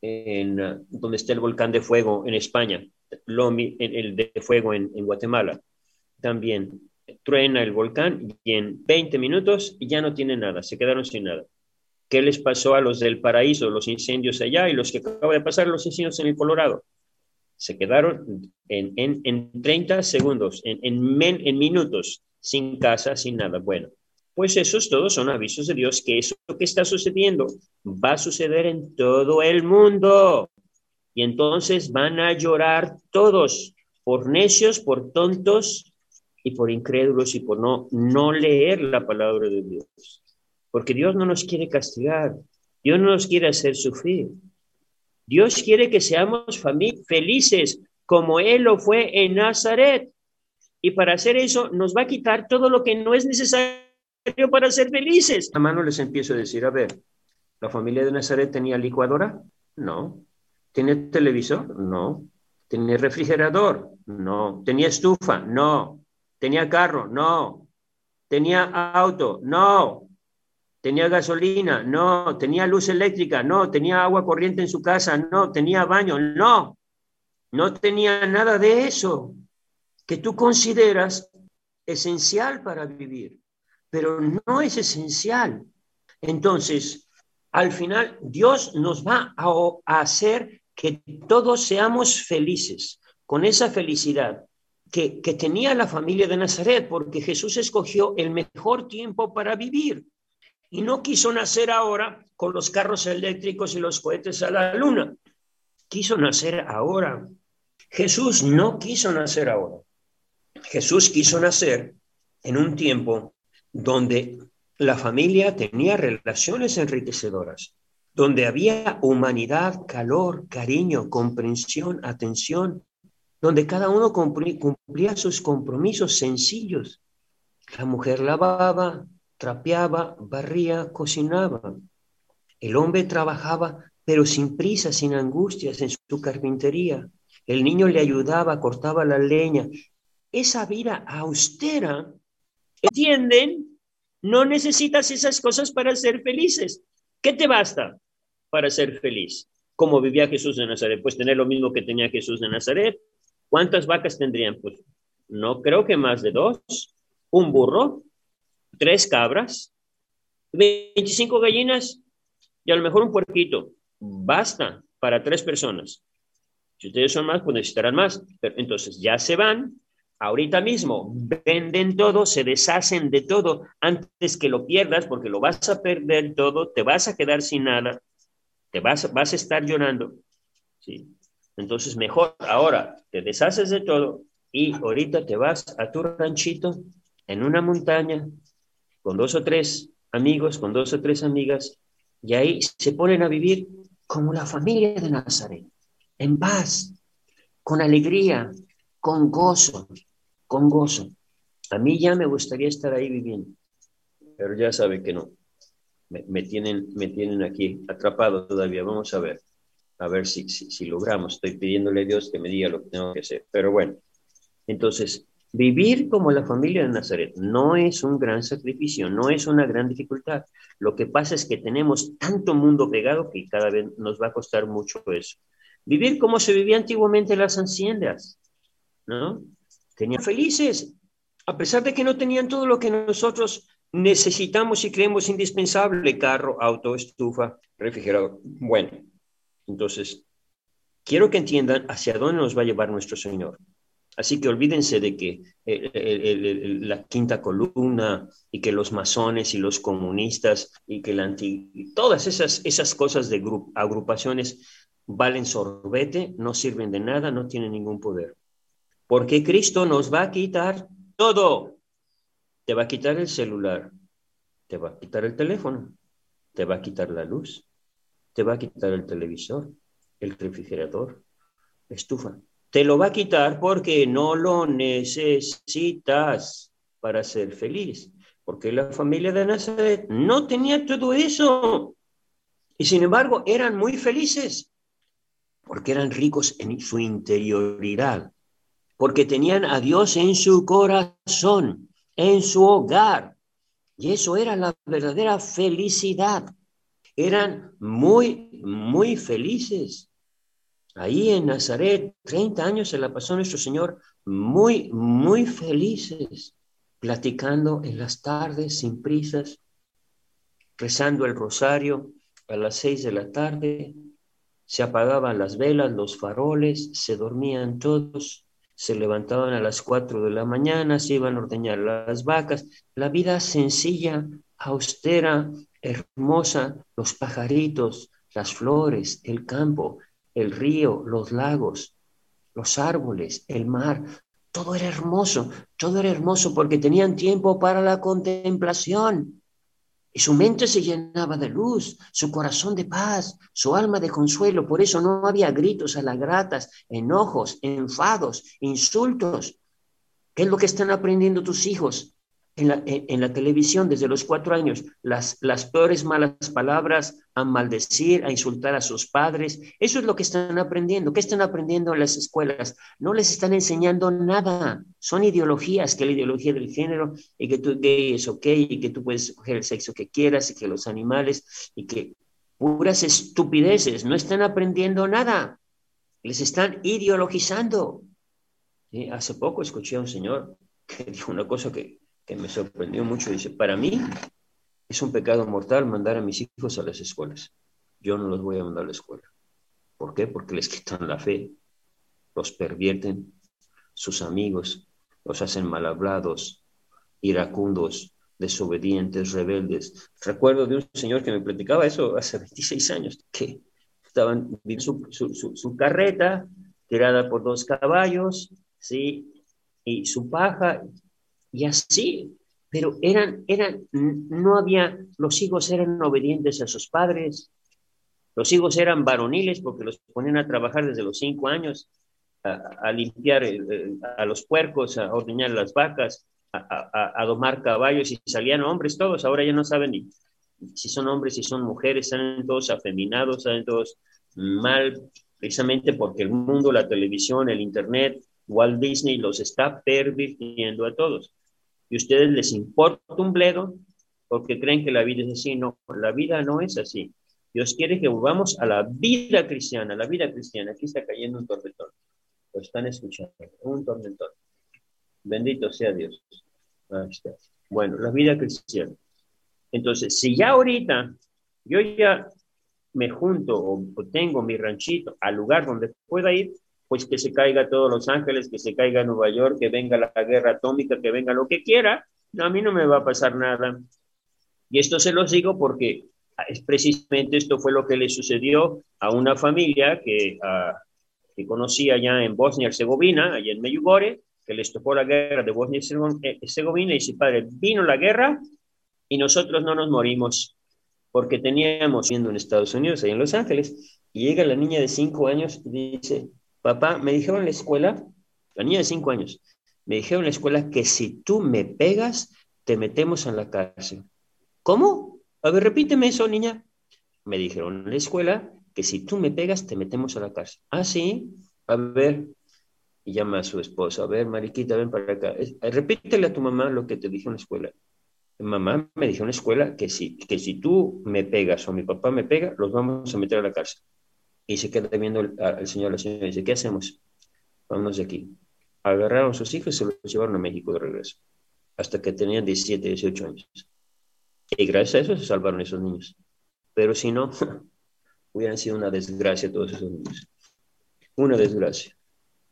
en uh, donde está el volcán de fuego en España, Lomi, el de fuego en, en Guatemala? También truena el volcán y en 20 minutos ya no tiene nada, se quedaron sin nada. ¿Qué les pasó a los del paraíso, los incendios allá y los que acaba de pasar los incendios en el Colorado? Se quedaron en, en, en 30 segundos, en, en, en minutos, sin casa, sin nada. Bueno, pues esos todos son avisos de Dios que eso que está sucediendo va a suceder en todo el mundo. Y entonces van a llorar todos por necios, por tontos y por incrédulos y por no, no leer la palabra de Dios. Porque Dios no nos quiere castigar, Dios no nos quiere hacer sufrir. Dios quiere que seamos felices como Él lo fue en Nazaret. Y para hacer eso nos va a quitar todo lo que no es necesario para ser felices. A mano les empiezo a decir, a ver, ¿la familia de Nazaret tenía licuadora? No. ¿Tenía televisor? No. ¿Tenía refrigerador? No. ¿Tenía estufa? No. ¿Tenía carro? No. ¿Tenía auto? No. ¿Tenía gasolina? No. ¿Tenía luz eléctrica? No. ¿Tenía agua corriente en su casa? No. ¿Tenía baño? No. No tenía nada de eso que tú consideras esencial para vivir pero no es esencial. Entonces, al final, Dios nos va a, hacer que todos seamos felices, con esa felicidad que, tenía la familia de Nazaret, porque Jesús escogió el mejor tiempo para vivir y no quiso nacer ahora con los carros eléctricos y los cohetes a la luna. Quiso nacer ahora. Jesús no quiso nacer ahora. Jesús quiso nacer en un tiempo donde la familia tenía relaciones enriquecedoras, donde había humanidad, calor, cariño, comprensión, atención, donde cada uno cumplía sus compromisos sencillos. La mujer lavaba, trapeaba, barría, cocinaba. El hombre trabajaba, pero sin prisa, sin angustias en su carpintería. El niño le ayudaba, cortaba la leña. Esa vida austera ¿Entienden? No necesitas esas cosas para ser felices. ¿Qué te basta para ser feliz? Como vivía Jesús de Nazaret, pues tener lo mismo que tenía Jesús de Nazaret. ¿Cuántas vacas tendrían? Pues no creo que más de dos. Un burro, tres cabras, 25 gallinas y a lo mejor un puerquito. Basta para tres personas. Si ustedes son más, pues necesitarán más. Pero entonces ya se van ahorita mismo venden todo, se deshacen de todo antes que lo pierdas porque lo vas a perder todo, te vas a quedar sin nada, te vas, vas a estar llorando. ¿sí? Entonces mejor ahora te deshaces de todo y ahorita te vas a tu ranchito en una montaña con dos o tres amigos, con dos o tres amigas y ahí se ponen a vivir como la familia de Nazaret, en paz, con alegría, con gozo, con gozo. A mí ya me gustaría estar ahí viviendo, pero ya sabe que no. Me, tienen, me tienen aquí atrapado todavía. Vamos a ver, a ver si, si, logramos. Estoy pidiéndole a Dios que me diga lo que tengo que hacer. Pero bueno, entonces, vivir como la familia de Nazaret no es un gran sacrificio, no es una gran dificultad. Lo que pasa es que tenemos tanto mundo pegado que cada vez nos va a costar mucho eso. Vivir como se vivía antiguamente en las haciendas, ¿no? tenían felices, a pesar de que no tenían todo lo que nosotros necesitamos y creemos indispensable, carro, auto, estufa, refrigerador. Bueno, entonces, quiero que entiendan hacia dónde nos va a llevar nuestro Señor. Así que olvídense de que la quinta columna y que los masones y los comunistas y que la todas esas, esas cosas de agrupaciones valen sorbete, no sirven de nada, no tienen ningún poder. Porque Cristo nos va a quitar todo. Te va a quitar el celular, te va a quitar el teléfono, te va a quitar la luz, te va a quitar el televisor, el refrigerador, la estufa. Te lo va a quitar porque no lo necesitas para ser feliz. Porque la familia de Nazaret no tenía todo eso. Y sin embargo eran muy felices porque eran ricos en su interioridad porque tenían a Dios en su corazón, en su hogar. Y eso era la verdadera felicidad. Eran muy, muy felices. Ahí en Nazaret, 30 años se la pasó nuestro Señor, muy, muy felices, platicando en las tardes sin prisas, rezando el rosario a las seis de la tarde, se apagaban las velas, los faroles, se dormían todos, se levantaban a las cuatro de la mañana, se iban a ordeñar las vacas. La vida sencilla, austera, hermosa, los pajaritos, las flores, el campo, el río, los lagos, los árboles, el mar, todo era hermoso, todo era hermoso porque tenían tiempo para la contemplación. Y su mente se llenaba de luz, su corazón de paz, su alma de consuelo. Por eso no había gritos a las gratas, enojos, enfados, insultos. ¿Qué es lo que están aprendiendo tus hijos? En la, televisión desde los cuatro años las, las peores malas palabras, a maldecir, a insultar a sus padres. Eso es lo que están aprendiendo. ¿Qué están aprendiendo en las escuelas? No les están enseñando nada. Son ideologías, que la ideología del género y que tú gay es ok y que tú puedes escoger el sexo que quieras y que los animales y que puras estupideces. No están aprendiendo nada. Les están ideologizando. Hace poco escuché a un señor que dijo una cosa que que me sorprendió mucho. Dice, para mí es un pecado mortal mandar a mis hijos a las escuelas. Yo no los voy a mandar a la escuela. ¿Por qué? Porque les quitan la fe, los pervierten, sus amigos los hacen mal hablados, iracundos, desobedientes, rebeldes. Recuerdo de un señor que me platicaba eso hace 26 años, que estaban su, su, su, su carreta tirada por dos caballos, ¿sí? y su paja, y así, pero eran, eran, no había, los hijos eran obedientes a sus padres, los hijos eran varoniles porque los ponían a trabajar desde los cinco años, a, limpiar a los puercos, a ordeñar las vacas, a, a, domar caballos y salían hombres todos, ahora ya no saben ni si son hombres, si son mujeres, salen todos afeminados, salen todos mal, precisamente porque el mundo, la televisión, el internet, Walt Disney los está pervirtiendo a todos y ustedes les importa un bledo porque creen que la vida es así. No, la vida no es así. Dios quiere que volvamos a la vida cristiana, la vida cristiana. Aquí está cayendo un tormentón. Lo están escuchando, un tormentón. Bendito sea Dios. Bueno, la vida cristiana. Entonces, si ya ahorita yo ya me junto o, o tengo mi ranchito al lugar donde pueda ir, pues que se caiga todos Los Ángeles, que se caiga Nueva York, que venga la guerra atómica, que venga lo que quiera, a mí no me va a pasar nada. Y esto se los digo porque es precisamente esto fue lo que le sucedió a una familia que, que conocía allá en Bosnia y Herzegovina, allá en Meyugore, que les tocó la guerra de Bosnia y eh, y dice, padre, vino la guerra y nosotros no nos morimos, porque teníamos, viendo en Estados Unidos, ahí en Los Ángeles, y llega la niña de cinco años y dice, Papá, me dijeron en la escuela, la niña de cinco años, me dijeron en la escuela que si tú me pegas, te metemos en la cárcel. ¿Cómo? A ver, repíteme eso, niña. Me dijeron en la escuela que si tú me pegas, te metemos a la cárcel. Ah, sí. A ver, y llama a su esposa. A ver, Mariquita, ven para acá. Eh, repítele a tu mamá lo que te dijo en la escuela. Mamá me dijo en la escuela que si, que si tú me pegas o mi papá me pega, los vamos a meter a la cárcel y se queda viendo al señor, la señora y dice, ¿qué hacemos? Vámonos de aquí. Agarraron a sus hijos y se los llevaron a México de regreso, hasta que tenían 17, 18 años. Y gracias a eso se salvaron esos niños. Pero si no, hubieran sido una desgracia todos esos niños. Una desgracia.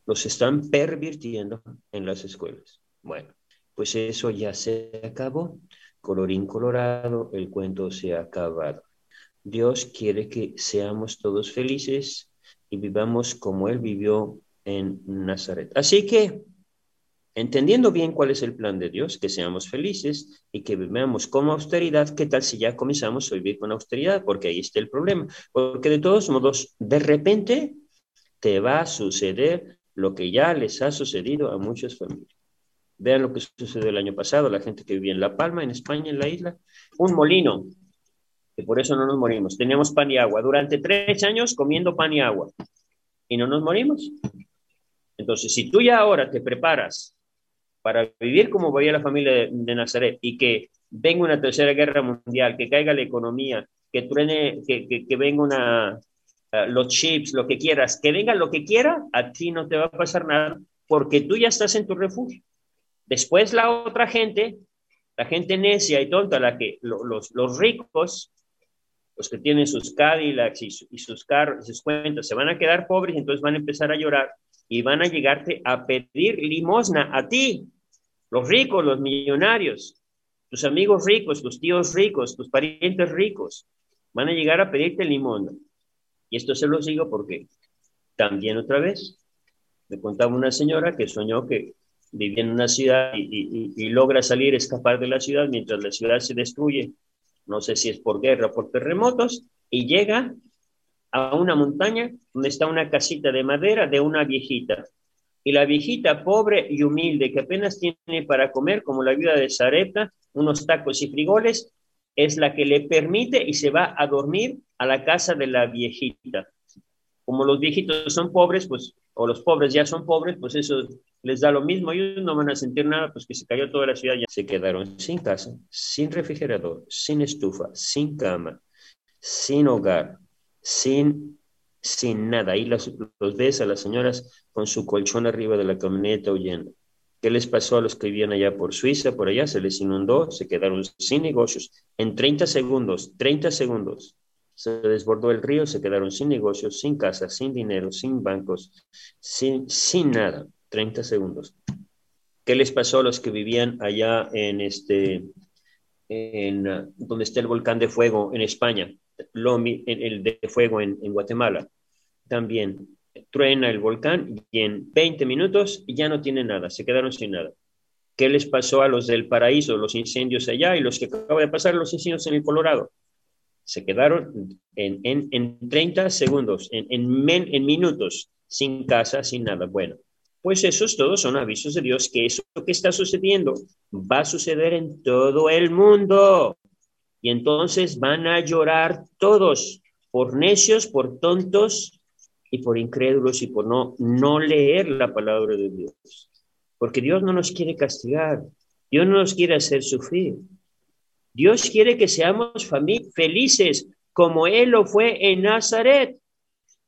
Los están pervirtiendo en las escuelas. Bueno, pues eso ya se acabó. Colorín colorado, el cuento se ha acabado. Dios quiere que seamos todos felices y vivamos como Él vivió en Nazaret. Así que, entendiendo bien cuál es el plan de Dios, que seamos felices y que vivamos con austeridad, ¿qué tal si ya comenzamos a vivir con austeridad? Porque ahí está el problema. Porque de todos modos, de repente te va a suceder lo que ya les ha sucedido a muchas familias. Vean lo que sucedió el año pasado, la gente que vivía en La Palma, en España, en la isla, un molino que por eso no nos morimos. Teníamos pan y agua. Durante tres años comiendo pan y agua. Y no nos morimos. Entonces, si tú ya ahora te preparas para vivir como vivía la familia de, Nazaret y que venga una tercera guerra mundial, que caiga la economía, que truene, que, que, venga una, uh, los chips, lo que quieras, que venga lo que quiera, a ti no te va a pasar nada porque tú ya estás en tu refugio. Después la otra gente, la gente necia y tonta, la que los, los ricos los que tienen sus Cadillacs y, sus carros, sus cuentas, se van a quedar pobres, entonces van a empezar a llorar y van a llegarte a pedir limosna a ti, los ricos, los millonarios, tus amigos ricos, tus tíos ricos, tus parientes ricos, van a llegar a pedirte limosna. Y esto se lo digo porque también otra vez me contaba una señora que soñó que vivía en una ciudad y, logra salir, escapar de la ciudad mientras la ciudad se destruye. No sé si es por guerra o por terremotos, y llega a una montaña donde está una casita de madera de una viejita. Y la viejita pobre y humilde que apenas tiene para comer, como la vida de Sarepta, unos tacos y frigoles, es la que le permite y se va a dormir a la casa de la viejita. Como los viejitos son pobres, pues, o los pobres ya son pobres, pues eso les da lo mismo. Ellos no van a sentir nada, pues que se cayó toda la ciudad. Ya se quedaron sin casa, sin refrigerador, sin estufa, sin cama, sin hogar, sin, sin nada. Ahí los, los ves a las señoras con su colchón arriba de la camioneta huyendo. ¿Qué les pasó a los que vivían allá por Suiza, por allá? Se les inundó, se quedaron sin negocios. En 30 segundos, 30 segundos, se desbordó el río, se quedaron sin negocios, sin casa, sin dinero, sin bancos, sin, sin nada. 30 segundos. ¿Qué les pasó a los que vivían allá en este, en, uh, donde está el volcán de fuego en España, en, el de fuego en, en Guatemala? También truena el volcán y en 20 minutos ya no tiene nada, se quedaron sin nada. ¿Qué les pasó a los del paraíso, los incendios allá y los que acaba de pasar los incendios en el Colorado? Se quedaron en, en, en 30 segundos, en, en, minutos, sin casa, sin nada. Bueno, pues esos todos son avisos de Dios que eso que está sucediendo va a suceder en todo el mundo. Y entonces van a llorar todos por necios, por tontos y por incrédulos y por no, no leer la palabra de Dios. Porque Dios no nos quiere castigar, Dios no nos quiere hacer sufrir. Dios quiere que seamos felices como Él lo fue en Nazaret.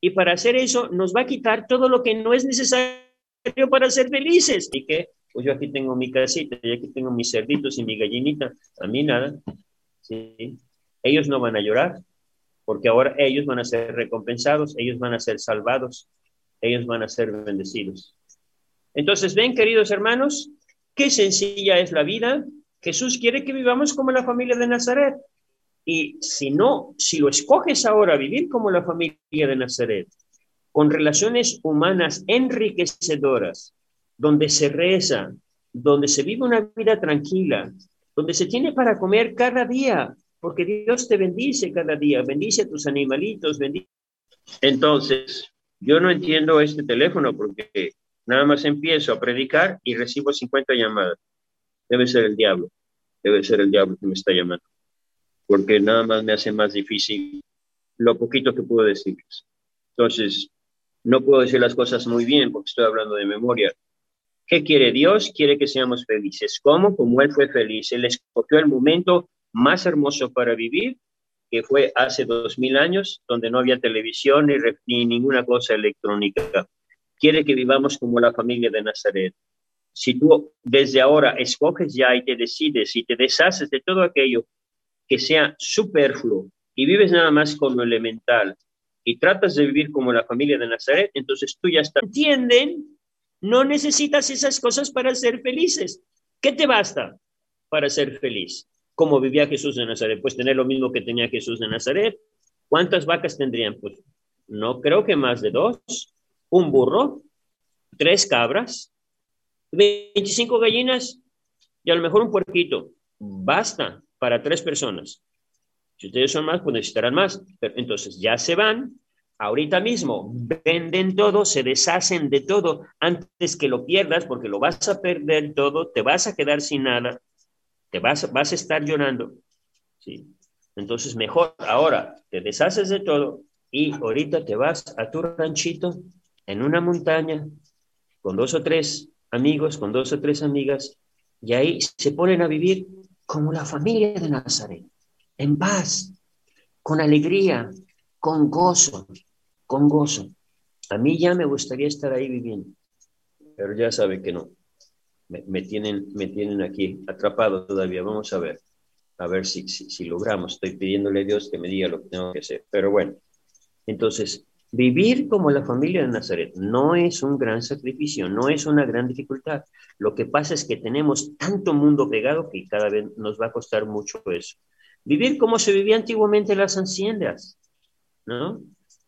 Y para hacer eso nos va a quitar todo lo que no es necesario para ser felices. ¿Y qué? Pues yo aquí tengo mi casita y aquí tengo mis cerditos y mi gallinita. A mí nada. ¿sí? Ellos no van a llorar porque ahora ellos van a ser recompensados, ellos van a ser salvados, ellos van a ser bendecidos. Entonces, ven, queridos hermanos, qué sencilla es la vida. Jesús quiere que vivamos como la familia de Nazaret. Y si no, si lo escoges ahora vivir como la familia de Nazaret, con relaciones humanas enriquecedoras, donde se reza, donde se vive una vida tranquila, donde se tiene para comer cada día, porque Dios te bendice cada día, bendice a tus animalitos, bendice. Entonces, yo no entiendo este teléfono porque nada más empiezo a predicar y recibo 50 llamadas. Debe ser el diablo, debe ser el diablo que me está llamando, porque nada más me hace más difícil lo poquito que puedo decirles. Entonces, no puedo decir las cosas muy bien porque estoy hablando de memoria. ¿Qué quiere Dios? Quiere que seamos felices. ¿Cómo? Como Él fue feliz. Él escogió el momento más hermoso para vivir, que fue hace dos mil años, donde no había televisión ni, ni ninguna cosa electrónica. Quiere que vivamos como la familia de Nazaret. Si tú desde ahora escoges ya y te decides y te deshaces de todo aquello que sea superfluo y vives nada más con lo elemental, y tratas de vivir como la familia de Nazaret, entonces tú ya estás. ¿Entienden? No necesitas esas cosas para ser felices. ¿Qué te basta para ser feliz? ¿Cómo vivía Jesús de Nazaret? Pues tener lo mismo que tenía Jesús de Nazaret. ¿Cuántas vacas tendrían? Pues no creo que más de dos. Un burro, tres cabras, 25 gallinas y a lo mejor un puerquito. Basta para tres personas. Si ustedes son más, pues necesitarán más. Entonces ya se van, ahorita mismo, venden todo, se deshacen de todo antes que lo pierdas, porque lo vas a perder todo, te vas a quedar sin nada, te vas, vas a estar llorando. ¿sí? Entonces, mejor ahora te deshaces de todo y ahorita te vas a tu ranchito en una montaña con dos o tres amigos, con dos o tres amigas, y ahí se ponen a vivir como la familia de Nazaret en paz, con alegría, con gozo, con gozo. A mí ya me gustaría estar ahí viviendo, pero ya sabe que no. Me, tienen, me tienen aquí atrapado todavía. Vamos a ver. A ver si, si, logramos. Estoy pidiéndole a Dios que me diga lo que tengo que hacer. Pero bueno, entonces, vivir como la familia de Nazaret no es un gran sacrificio, no es una gran dificultad. Lo que pasa es que tenemos tanto mundo pegado que cada vez nos va a costar mucho eso. Vivir como se vivía antiguamente en las haciendas, ¿no?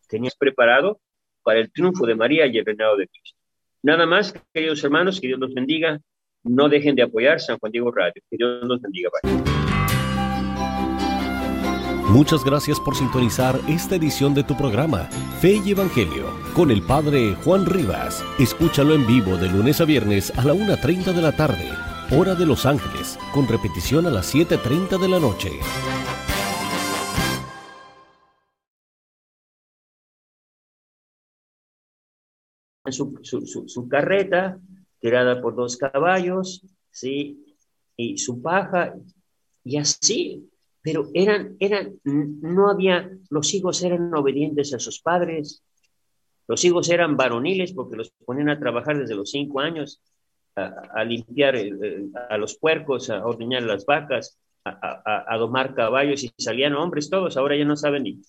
Tenías preparado para el triunfo de María y el reinado de Cristo. Nada más, queridos hermanos, que Dios los bendiga. No dejen de apoyar San Juan Diego Radio. Que Dios los bendiga. Muchas gracias por sintonizar esta edición de tu programa, Fe y Evangelio, con el Padre Juan Rivas. Escúchalo en vivo de lunes a viernes a la 1.30 de la tarde, hora de Los Ángeles, con repetición a las 7.30 de la noche. Su, su, su, carreta, tirada por dos caballos, ¿sí? y su paja, y así pero eran, eran, no había, los hijos eran obedientes a sus padres, los hijos eran varoniles porque los ponían a trabajar desde los cinco años, a, limpiar a los puercos, a ordeñar las vacas, a, domar caballos y salían hombres todos, ahora ya no saben ni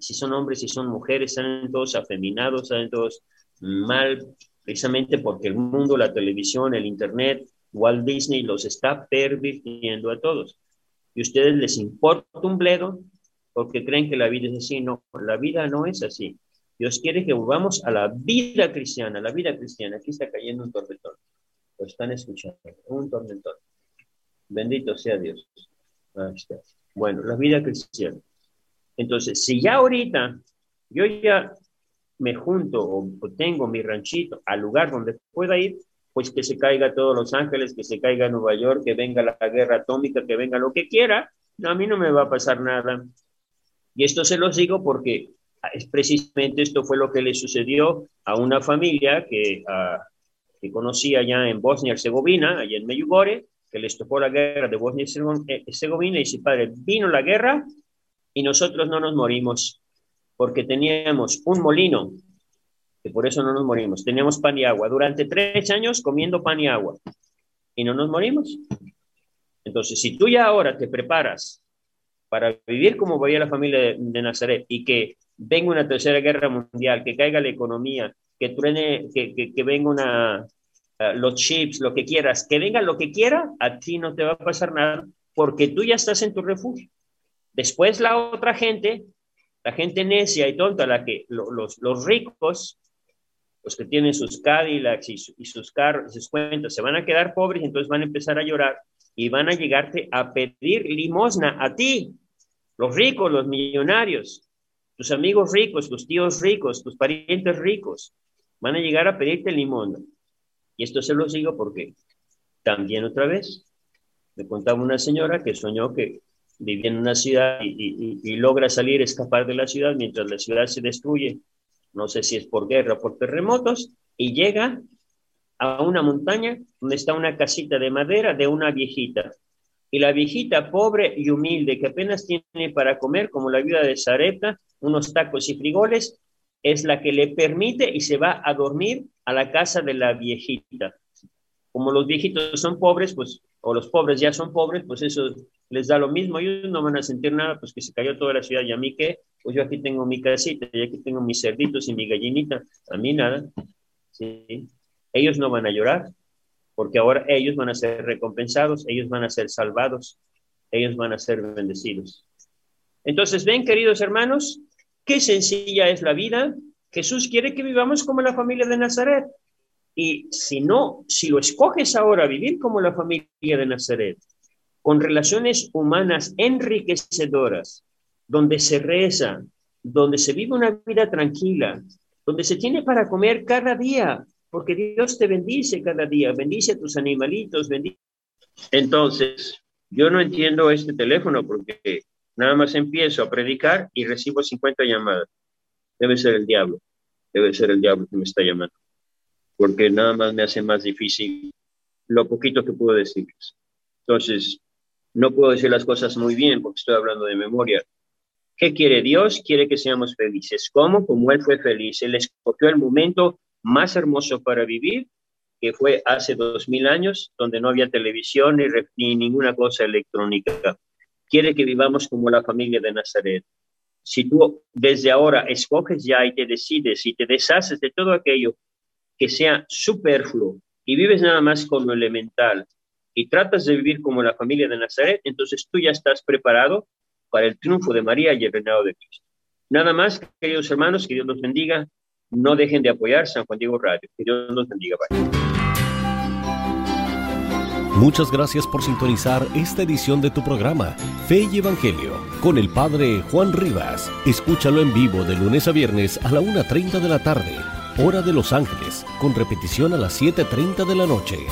si son hombres, si son mujeres, salen todos afeminados, salen todos mal, precisamente porque el mundo, la televisión, el internet, Walt Disney los está pervirtiendo a todos y ustedes les importa un bledo porque creen que la vida es así. No, la vida no es así. Dios quiere que volvamos a la vida cristiana, la vida cristiana. Aquí está cayendo un tormentón. Lo están escuchando, un tormentón. Bendito sea Dios. Bueno, la vida cristiana. Entonces, si ya ahorita yo ya me junto o, o tengo mi ranchito al lugar donde pueda ir, pues que se caiga todos Los Ángeles, que se caiga Nueva York, que venga la guerra atómica, que venga lo que quiera, a mí no me va a pasar nada. Y esto se los digo porque es precisamente esto fue lo que le sucedió a una familia que, uh, que conocía allá en Bosnia y Herzegovina, allá en Meyugore, que les tocó la guerra de Bosnia y eh, y dice, padre, vino la guerra y nosotros no nos morimos, porque teníamos un molino que por eso no nos morimos. Teníamos pan y agua. Durante tres años comiendo pan y agua. Y no nos morimos. Entonces, si tú ya ahora te preparas para vivir como vivía la familia de, Nazaret y que venga una tercera guerra mundial, que caiga la economía, que truene, que, que, venga una, uh, los chips, lo que quieras, que venga lo que quiera, a ti no te va a pasar nada porque tú ya estás en tu refugio. Después la otra gente, la gente necia y tonta, la que los ricos, los que tienen sus Cadillacs y, sus carros, sus cuentas, se van a quedar pobres y entonces van a empezar a llorar y van a llegarte a pedir limosna a ti, los ricos, los millonarios, tus amigos ricos, tus tíos ricos, tus parientes ricos, van a llegar a pedirte limosna. Y esto se lo digo porque también otra vez me contaba una señora que soñó que vivía en una ciudad y, y logra salir, escapar de la ciudad mientras la ciudad se destruye no sé si es por guerra o por terremotos, y llega a una montaña donde está una casita de madera de una viejita. Y la viejita pobre y humilde que apenas tiene para comer, como la viuda de Zareta, unos tacos y frigoles, es la que le permite y se va a dormir a la casa de la viejita. Como los viejitos son pobres, pues, o los pobres ya son pobres, pues eso les da lo mismo. Ellos no van a sentir nada, pues que se cayó toda la ciudad y a mí qué, pues yo aquí tengo mi casita y aquí tengo mis cerditos y mi gallinita, a mí nada. ¿sí? Ellos no van a llorar, porque ahora ellos van a ser recompensados, ellos van a ser salvados, ellos van a ser bendecidos. Entonces, ven, queridos hermanos, qué sencilla es la vida. Jesús quiere que vivamos como la familia de Nazaret. Y si no, si lo escoges ahora, vivir como la familia de Nazaret, con relaciones humanas enriquecedoras, donde se reza, donde se vive una vida tranquila, donde se tiene para comer cada día, porque Dios te bendice cada día, bendice a tus animalitos, bendice. Entonces, yo no entiendo este teléfono porque nada más empiezo a predicar y recibo 50 llamadas. Debe ser el diablo, debe ser el diablo que me está llamando, porque nada más me hace más difícil lo poquito que puedo decirles. Entonces, no puedo decir las cosas muy bien porque estoy hablando de memoria, ¿Qué quiere Dios? Quiere que seamos felices. ¿Cómo? Como Él fue feliz. Él escogió el momento más hermoso para vivir, que fue hace dos mil años, donde no había televisión ni, ni ninguna cosa electrónica. quiere que vivamos como la familia de Nazaret. Si tú desde ahora escoges ya y te decides y te deshaces de todo aquello que sea superfluo y vives nada más con lo elemental y tratas de vivir como la familia de Nazaret, entonces tú ya estás preparado para el triunfo de María y el reinado de Cristo. Nada más, queridos hermanos, que Dios los bendiga. No dejen de apoyar San Juan Diego Radio. Que Dios los bendiga. Muchas gracias por sintonizar esta edición de tu programa Fe y Evangelio con el Padre Juan Rivas. Escúchalo en vivo de lunes a viernes a la 1.30 de la tarde, hora de Los Ángeles, con repetición a las 7.30 de la noche.